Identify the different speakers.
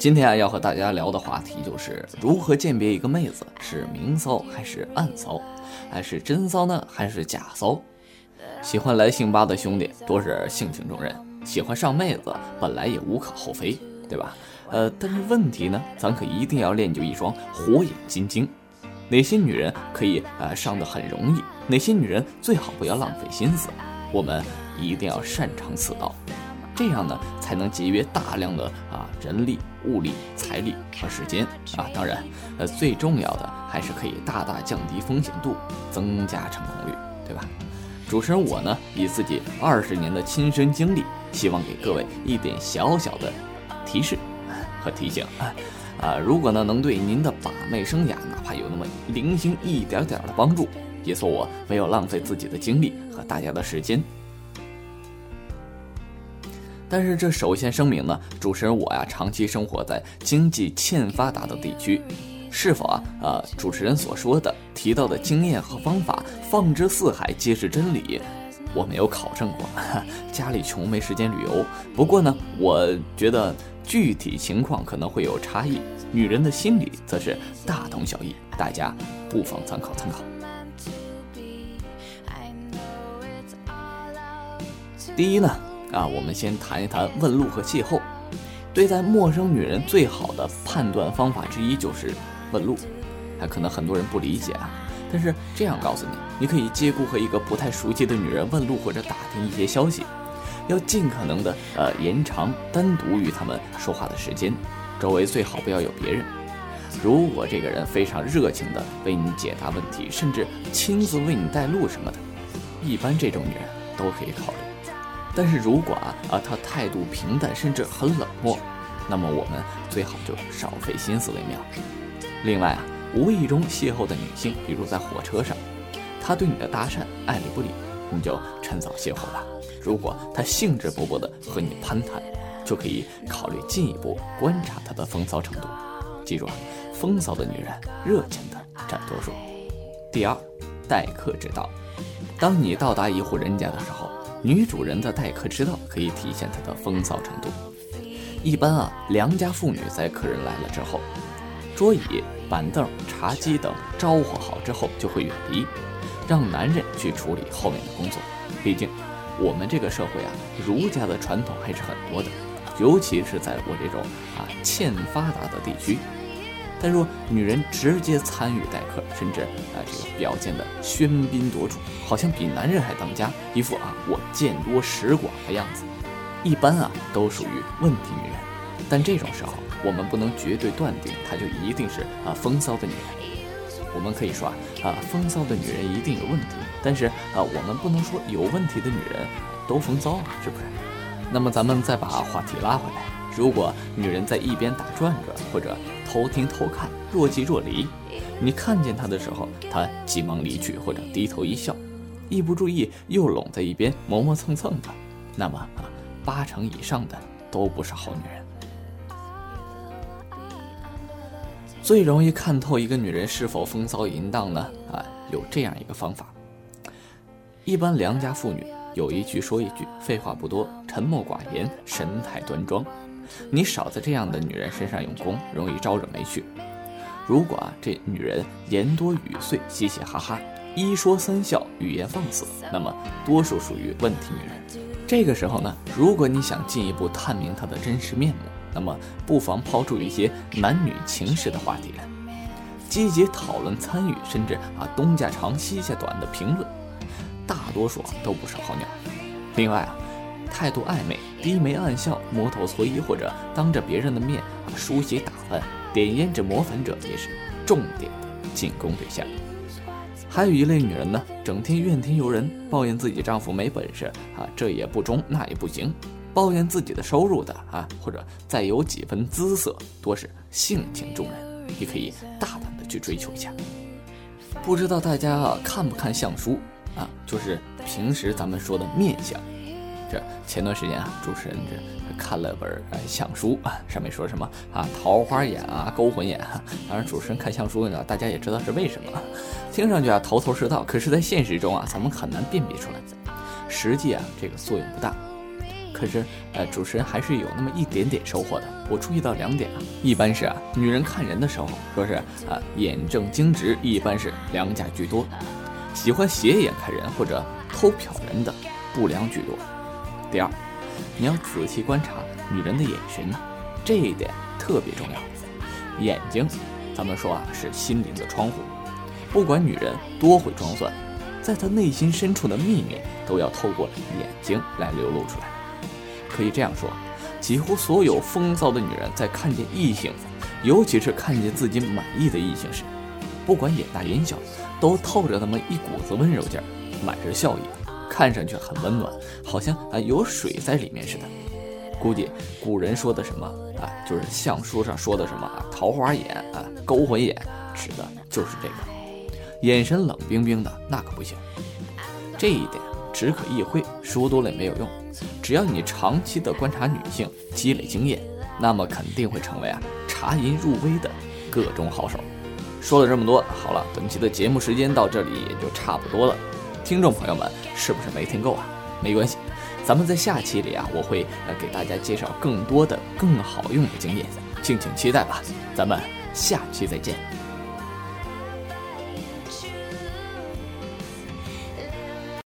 Speaker 1: 今天啊，要和大家聊的话题就是如何鉴别一个妹子是明骚还是暗骚，还是真骚呢，还是假骚？喜欢来性吧的兄弟多是性情中人，喜欢上妹子本来也无可厚非，对吧？呃，但是问题呢，咱可一定要练就一双火眼金睛。哪些女人可以呃上的很容易？哪些女人最好不要浪费心思？我们一定要擅长此道。这样呢，才能节约大量的啊人力、物力、财力和时间啊。当然，呃，最重要的还是可以大大降低风险度，增加成功率，对吧？主持人我呢，以自己二十年的亲身经历，希望给各位一点小小的提示和提醒啊。啊如果呢能对您的把妹生涯，哪怕有那么零星一点点的帮助，也算我没有浪费自己的精力和大家的时间。但是这首先声明呢，主持人我呀长期生活在经济欠发达的地区，是否啊呃主持人所说的提到的经验和方法放之四海皆是真理，我没有考证过，家里穷没时间旅游。不过呢，我觉得具体情况可能会有差异，女人的心理则是大同小异，大家不妨参考参考。第一呢。啊，我们先谈一谈问路和邂逅。对待陌生女人最好的判断方法之一就是问路。啊，可能很多人不理解啊，但是这样告诉你，你可以借故和一个不太熟悉的女人问路或者打听一些消息，要尽可能的呃延长单独与他们说话的时间，周围最好不要有别人。如果这个人非常热情的为你解答问题，甚至亲自为你带路什么的，一般这种女人都可以考虑。但是如果啊啊他态度平淡，甚至很冷漠，那么我们最好就少费心思为妙。另外啊，无意中邂逅的女性，比如在火车上，她对你的搭讪爱理不理，你就趁早邂逅吧。如果她兴致勃勃地和你攀谈，就可以考虑进一步观察她的风骚程度。记住啊，风骚的女人，热情的占多数。第二，待客之道。当你到达一户人家的时候。女主人的待客之道可以体现她的风骚程度。一般啊，良家妇女在客人来了之后，桌椅、板凳、茶几等招呼好之后，就会远离，让男人去处理后面的工作。毕竟，我们这个社会啊，儒家的传统还是很多的，尤其是在我这种啊欠发达的地区。但若女人直接参与待客，甚至啊这个表现的喧宾夺主，好像比男人还当家，一副啊我见多识广的样子，一般啊都属于问题女人。但这种时候，我们不能绝对断定她就一定是啊风骚的女人。我们可以说啊啊风骚的女人一定有问题，但是啊我们不能说有问题的女人都风骚啊，是不是？那么咱们再把话题拉回来。如果女人在一边打转转，或者偷听偷看，若即若离，你看见她的时候，她急忙离去，或者低头一笑，一不注意又拢在一边磨磨蹭蹭的，那么啊，八成以上的都不是好女人。最容易看透一个女人是否风骚淫荡呢？啊，有这样一个方法。一般良家妇女有一句说一句，废话不多，沉默寡言，神态端庄。你少在这样的女人身上用功，容易招惹没趣。如果啊，这女人言多语碎，嘻嘻哈哈，一说三笑，语言放肆，那么多数属于问题女人。这个时候呢，如果你想进一步探明她的真实面目，那么不妨抛出一些男女情事的话题来，积极讨论、参与，甚至啊东家长西家短的评论，大多数都不是好鸟。另外啊。态度暧昧、低眉暗笑、摸头搓衣，或者当着别人的面啊梳洗打扮、点胭脂抹粉者，也是重点的进攻对象。还有一类女人呢，整天怨天尤人，抱怨自己丈夫没本事啊，这也不中，那也不行，抱怨自己的收入的啊，或者再有几分姿色，多是性情中人，你可以大胆的去追求一下。不知道大家看不看相书啊？就是平时咱们说的面相。这前段时间啊，主持人这看了本相书啊，上面说什么啊桃花眼啊勾魂眼啊。当然，主持人看相书呢，大家也知道是为什么，听上去啊头头是道，可是，在现实中啊，咱们很难辨别出来。实际啊，这个作用不大。可是呃，主持人还是有那么一点点收获的。我注意到两点啊，一般是啊，女人看人的时候，说是啊，眼正精直，一般是良家居多；喜欢斜眼看人或者偷瞟人的，不良居多。第二，你要仔细观察女人的眼神，这一点特别重要。眼睛，咱们说啊，是心灵的窗户。不管女人多会装蒜，在她内心深处的秘密都要透过眼睛来流露出来。可以这样说，几乎所有风骚的女人在看见异性，尤其是看见自己满意的异性时，不管眼大眼小，都透着那么一股子温柔劲儿，满是笑意，看上去很温暖，好像啊有水在里面似的。估计古人说的什么啊，就是相书上说的什么啊，桃花眼啊，勾魂眼，指的就是这个。眼神冷冰冰的那可不行，这一点只可意会，说多了也没有用。只要你长期的观察女性，积累经验，那么肯定会成为啊茶银入微的各种好手。说了这么多，好了，本期的节目时间到这里也就差不多了。听众朋友们，是不是没听够啊？没关系，咱们在下期里啊，我会呃给大家介绍更多的更好用的经验，敬请期待吧。咱们下期再见。